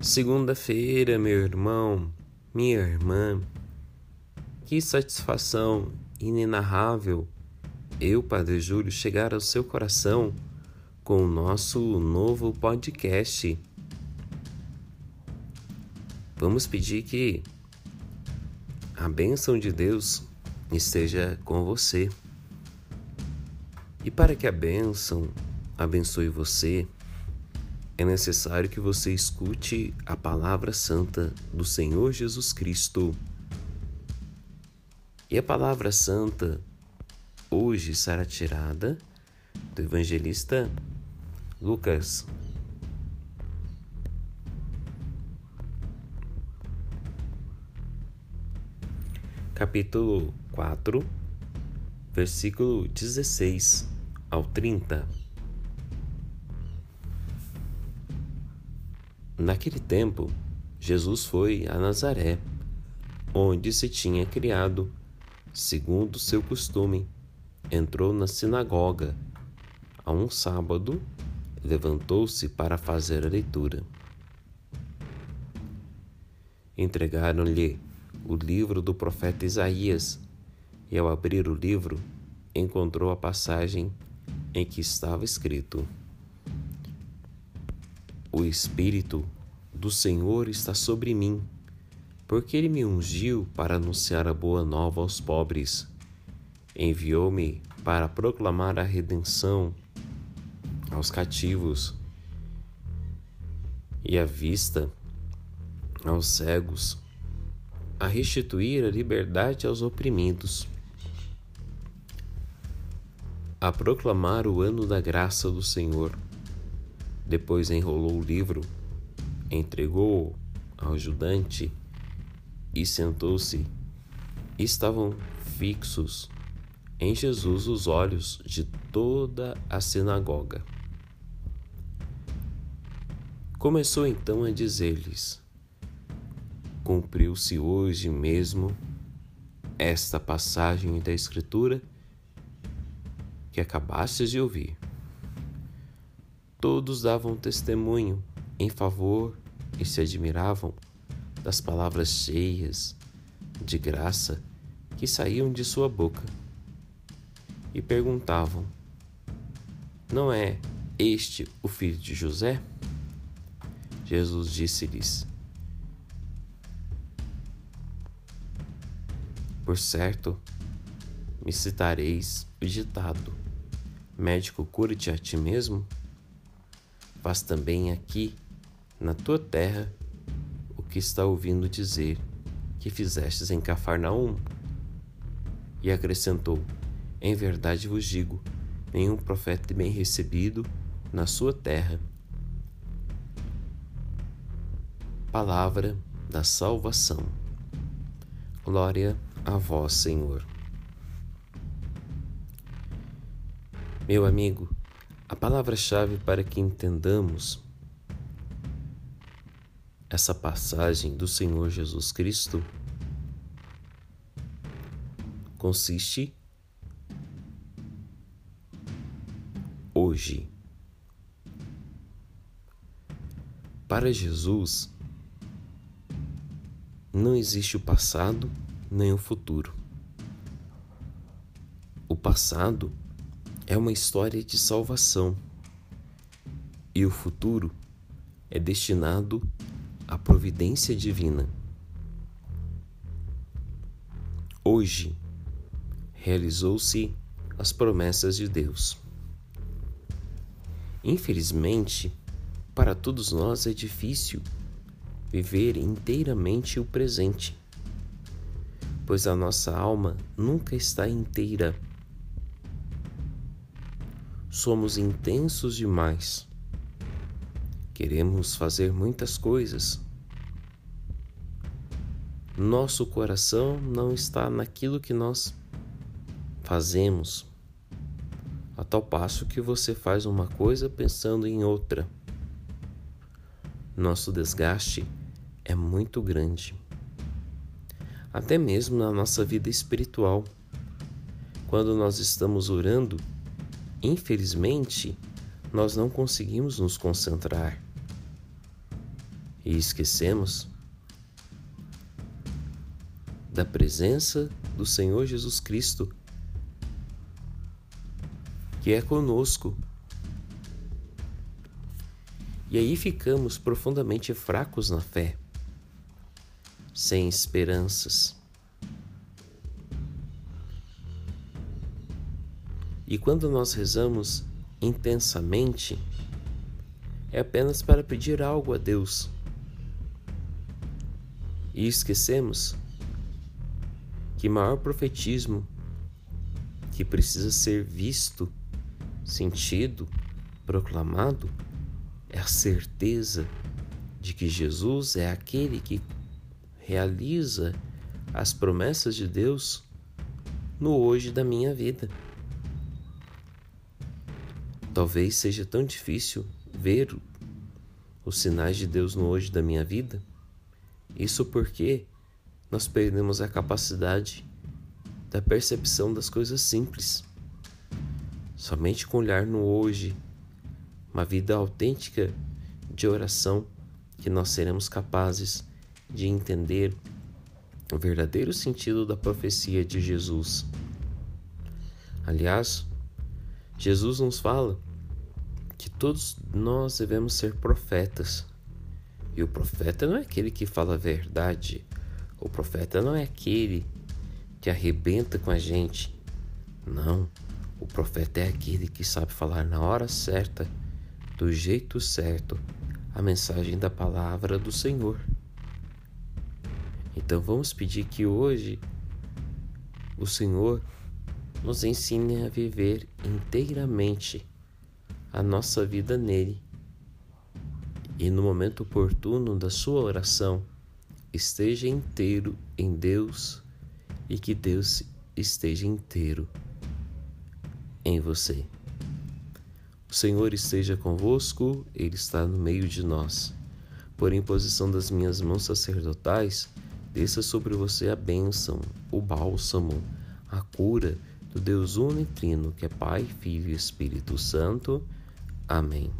Segunda-feira, meu irmão, minha irmã, que satisfação inenarrável eu, Padre Júlio, chegar ao seu coração com o nosso novo podcast. Vamos pedir que a bênção de Deus esteja com você. E para que a bênção abençoe você, é necessário que você escute a palavra santa do Senhor Jesus Cristo. E a palavra santa hoje será tirada do evangelista Lucas. Capítulo 4, versículo 16 ao 30. Naquele tempo, Jesus foi a Nazaré, onde se tinha criado, segundo seu costume. Entrou na sinagoga a um sábado levantou-se para fazer a leitura. Entregaram-lhe o livro do profeta Isaías, e ao abrir o livro, encontrou a passagem em que estava escrito: o Espírito do Senhor está sobre mim, porque ele me ungiu para anunciar a boa nova aos pobres. Enviou-me para proclamar a redenção aos cativos e a vista aos cegos, a restituir a liberdade aos oprimidos, a proclamar o ano da graça do Senhor depois enrolou o livro, entregou-o ao ajudante e sentou-se. Estavam fixos em Jesus os olhos de toda a sinagoga. Começou então a dizer-lhes: Cumpriu-se hoje mesmo esta passagem da Escritura que acabastes de ouvir. Todos davam testemunho em favor e se admiravam das palavras cheias de graça que saíam de sua boca. E perguntavam: Não é este o filho de José? Jesus disse-lhes: Por certo, me citareis o ditado: Médico, cura-te a ti mesmo faz também aqui, na tua terra, o que está ouvindo dizer que fizestes em Cafarnaum. E acrescentou: Em verdade vos digo, nenhum profeta bem recebido na sua terra. Palavra da salvação. Glória a vós, Senhor. Meu amigo, a palavra-chave para que entendamos essa passagem do Senhor Jesus Cristo consiste hoje. Para Jesus, não existe o passado nem o futuro. O passado uma história de salvação e o futuro é destinado à providência divina. Hoje realizou-se as promessas de Deus. Infelizmente, para todos nós é difícil viver inteiramente o presente, pois a nossa alma nunca está inteira somos intensos demais. Queremos fazer muitas coisas. Nosso coração não está naquilo que nós fazemos, a tal passo que você faz uma coisa pensando em outra. Nosso desgaste é muito grande, até mesmo na nossa vida espiritual. Quando nós estamos orando, Infelizmente, nós não conseguimos nos concentrar. e esquecemos da presença do Senhor Jesus Cristo, que é conosco. E aí ficamos profundamente fracos na fé, sem esperanças. E quando nós rezamos intensamente, é apenas para pedir algo a Deus. E esquecemos que maior profetismo que precisa ser visto, sentido, proclamado é a certeza de que Jesus é aquele que realiza as promessas de Deus no hoje da minha vida. Talvez seja tão difícil ver os sinais de Deus no hoje da minha vida. Isso porque nós perdemos a capacidade da percepção das coisas simples. Somente com olhar no hoje, uma vida autêntica de oração, que nós seremos capazes de entender o verdadeiro sentido da profecia de Jesus. Aliás, Jesus nos fala todos nós devemos ser profetas. E o profeta não é aquele que fala a verdade, o profeta não é aquele que arrebenta com a gente. Não. O profeta é aquele que sabe falar na hora certa, do jeito certo, a mensagem da palavra do Senhor. Então vamos pedir que hoje o Senhor nos ensine a viver inteiramente a nossa vida nele. E no momento oportuno da sua oração, esteja inteiro em Deus e que Deus esteja inteiro em você. O Senhor esteja convosco, Ele está no meio de nós. Por imposição das minhas mãos sacerdotais, desça sobre você a bênção, o bálsamo, a cura do Deus unitrino, que é Pai, Filho e Espírito Santo. Amém.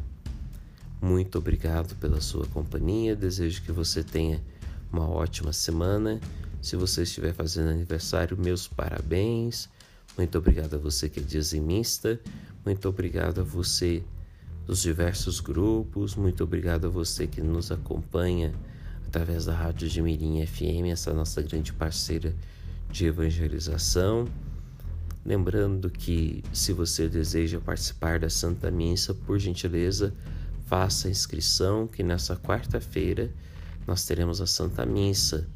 Muito obrigado pela sua companhia. Desejo que você tenha uma ótima semana. Se você estiver fazendo aniversário, meus parabéns. Muito obrigado a você que é dizimista. Muito obrigado a você dos diversos grupos. Muito obrigado a você que nos acompanha através da Rádio de Mirim FM, essa nossa grande parceira de evangelização. Lembrando que se você deseja participar da Santa Missa, por gentileza, faça a inscrição que nessa quarta-feira nós teremos a Santa Missa.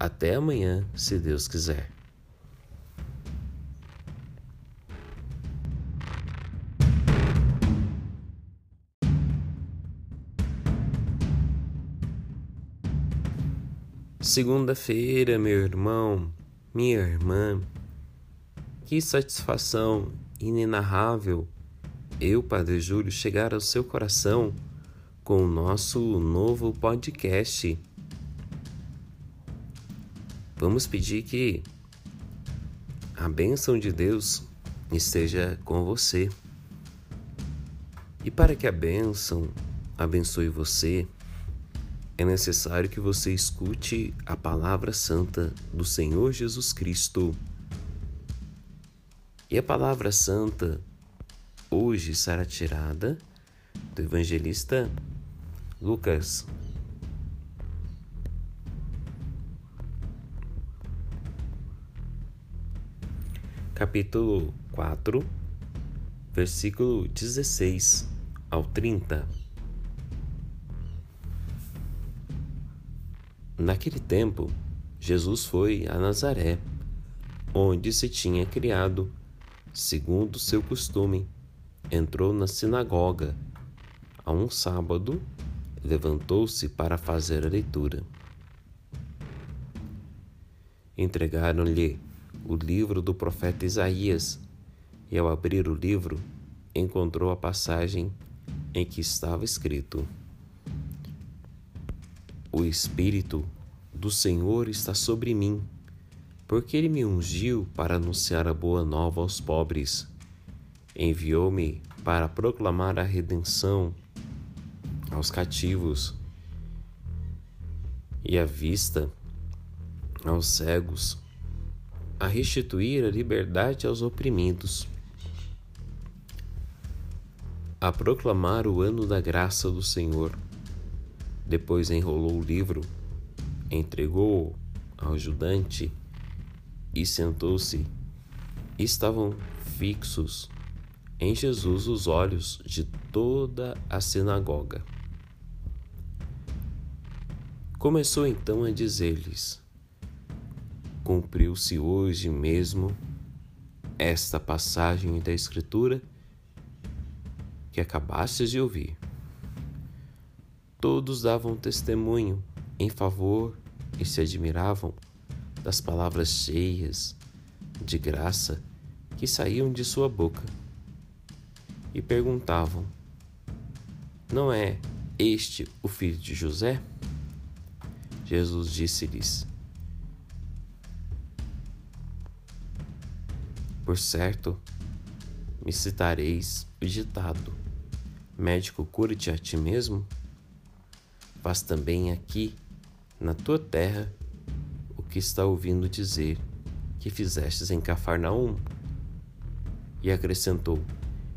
Até amanhã, se Deus quiser. Segunda-feira, meu irmão, minha irmã, que satisfação inenarrável eu, Padre Júlio, chegar ao seu coração com o nosso novo podcast. Vamos pedir que a bênção de Deus esteja com você. E para que a bênção abençoe você, é necessário que você escute a palavra santa do Senhor Jesus Cristo. E a palavra santa hoje será tirada do evangelista Lucas. Capítulo 4, versículo 16 ao 30. Naquele tempo, Jesus foi a Nazaré, onde se tinha criado, segundo seu costume entrou na sinagoga a um sábado, levantou-se para fazer a leitura. Entregaram-lhe o livro do profeta Isaías, e ao abrir o livro, encontrou a passagem em que estava escrito: O Espírito do Senhor está sobre mim, porque ele me ungiu para anunciar a boa nova aos pobres Enviou-me para proclamar a redenção aos cativos e a vista aos cegos, a restituir a liberdade aos oprimidos, a proclamar o ano da graça do Senhor. Depois enrolou o livro, entregou-o ao ajudante e sentou-se. Estavam fixos em Jesus os olhos de toda a sinagoga. Começou então a dizer-lhes: Cumpriu-se hoje mesmo esta passagem da Escritura que acabastes de ouvir. Todos davam testemunho em favor e se admiravam das palavras cheias de graça que saíam de sua boca e perguntavam: Não é este o filho de José? Jesus disse-lhes: Por certo, me citareis o ditado: Médico, cura-te a ti mesmo? Faz também aqui, na tua terra, o que está ouvindo dizer que fizestes em Cafarnaum. E acrescentou: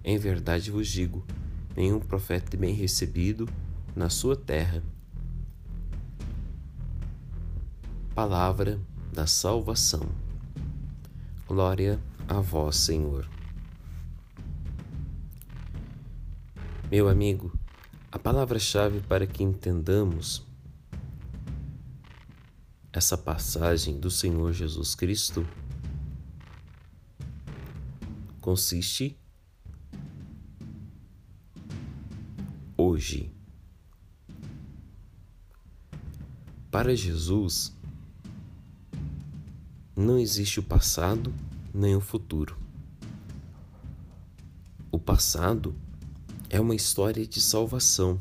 Em verdade vos digo, nenhum profeta é bem recebido na sua terra. Palavra da salvação. Glória a vós, Senhor. Meu amigo, a palavra-chave para que entendamos essa passagem do Senhor Jesus Cristo consiste hoje. Para Jesus, não existe o passado nem o futuro. O passado é uma história de salvação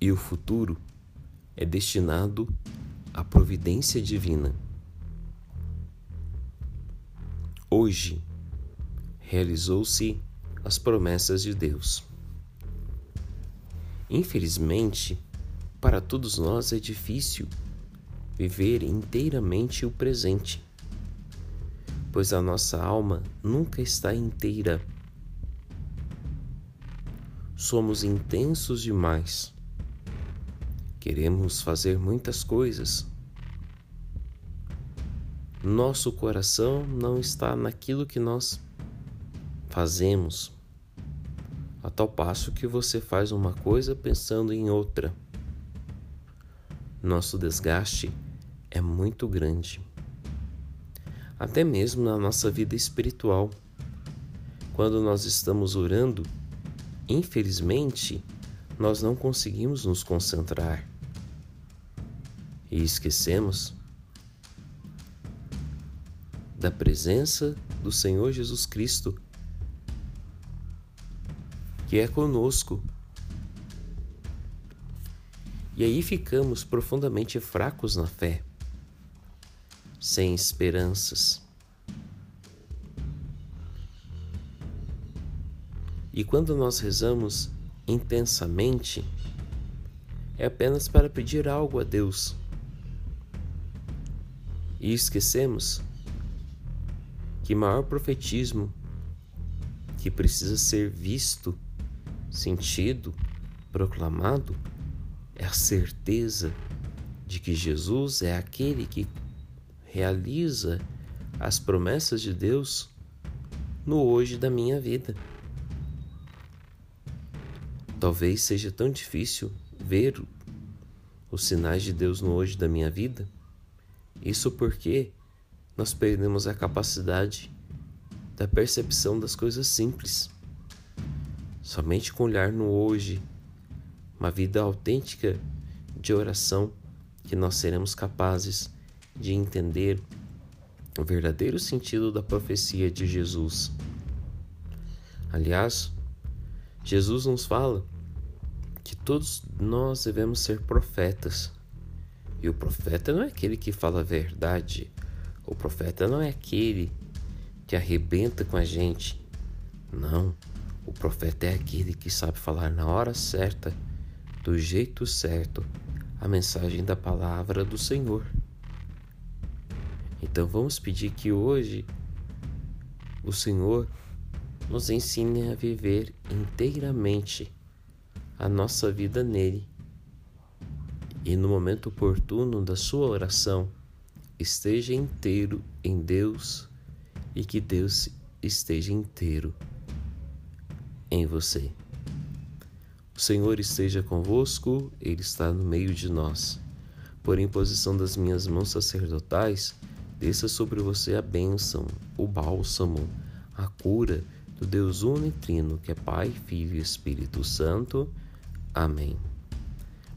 e o futuro é destinado à providência divina. Hoje realizou-se as promessas de Deus. Infelizmente, para todos nós é difícil viver inteiramente o presente, pois a nossa alma nunca está inteira. Somos intensos demais. Queremos fazer muitas coisas. Nosso coração não está naquilo que nós fazemos, a tal passo que você faz uma coisa pensando em outra. Nosso desgaste é muito grande. Até mesmo na nossa vida espiritual. Quando nós estamos orando, infelizmente, nós não conseguimos nos concentrar e esquecemos da presença do Senhor Jesus Cristo, que é conosco e aí ficamos profundamente fracos na fé, sem esperanças. E quando nós rezamos intensamente, é apenas para pedir algo a Deus. E esquecemos que maior profetismo que precisa ser visto, sentido, proclamado é a certeza de que Jesus é aquele que realiza as promessas de Deus no hoje da minha vida. Talvez seja tão difícil ver os sinais de Deus no hoje da minha vida. Isso porque nós perdemos a capacidade da percepção das coisas simples. Somente com olhar no hoje uma vida autêntica de oração, que nós seremos capazes de entender o verdadeiro sentido da profecia de Jesus. Aliás, Jesus nos fala que todos nós devemos ser profetas. E o profeta não é aquele que fala a verdade. O profeta não é aquele que arrebenta com a gente, Não, o profeta é aquele que sabe falar na hora certa, do jeito certo, a mensagem da palavra do Senhor. Então vamos pedir que hoje o Senhor nos ensine a viver inteiramente a nossa vida nele. E no momento oportuno da sua oração, esteja inteiro em Deus e que Deus esteja inteiro em você. O Senhor esteja convosco, Ele está no meio de nós. Por imposição das minhas mãos sacerdotais, desça sobre você a bênção, o bálsamo, a cura do Deus unitrino, que é Pai, Filho e Espírito Santo. Amém.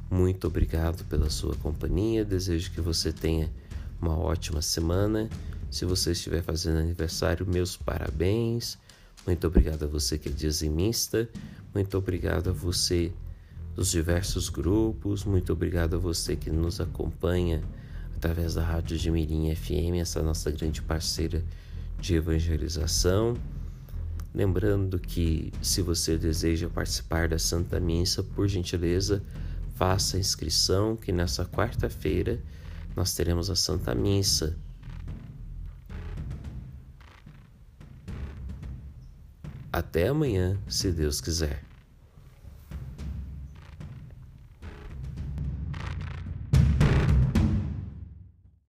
Muito obrigado pela sua companhia. Desejo que você tenha uma ótima semana. Se você estiver fazendo aniversário, meus parabéns. Muito obrigado a você que é dizimista. Muito obrigado a você dos diversos grupos. Muito obrigado a você que nos acompanha através da Rádio de Mirim FM, essa nossa grande parceira de evangelização. Lembrando que se você deseja participar da Santa Missa, por gentileza, faça a inscrição que nessa quarta-feira nós teremos a Santa Missa. Até amanhã, se Deus quiser.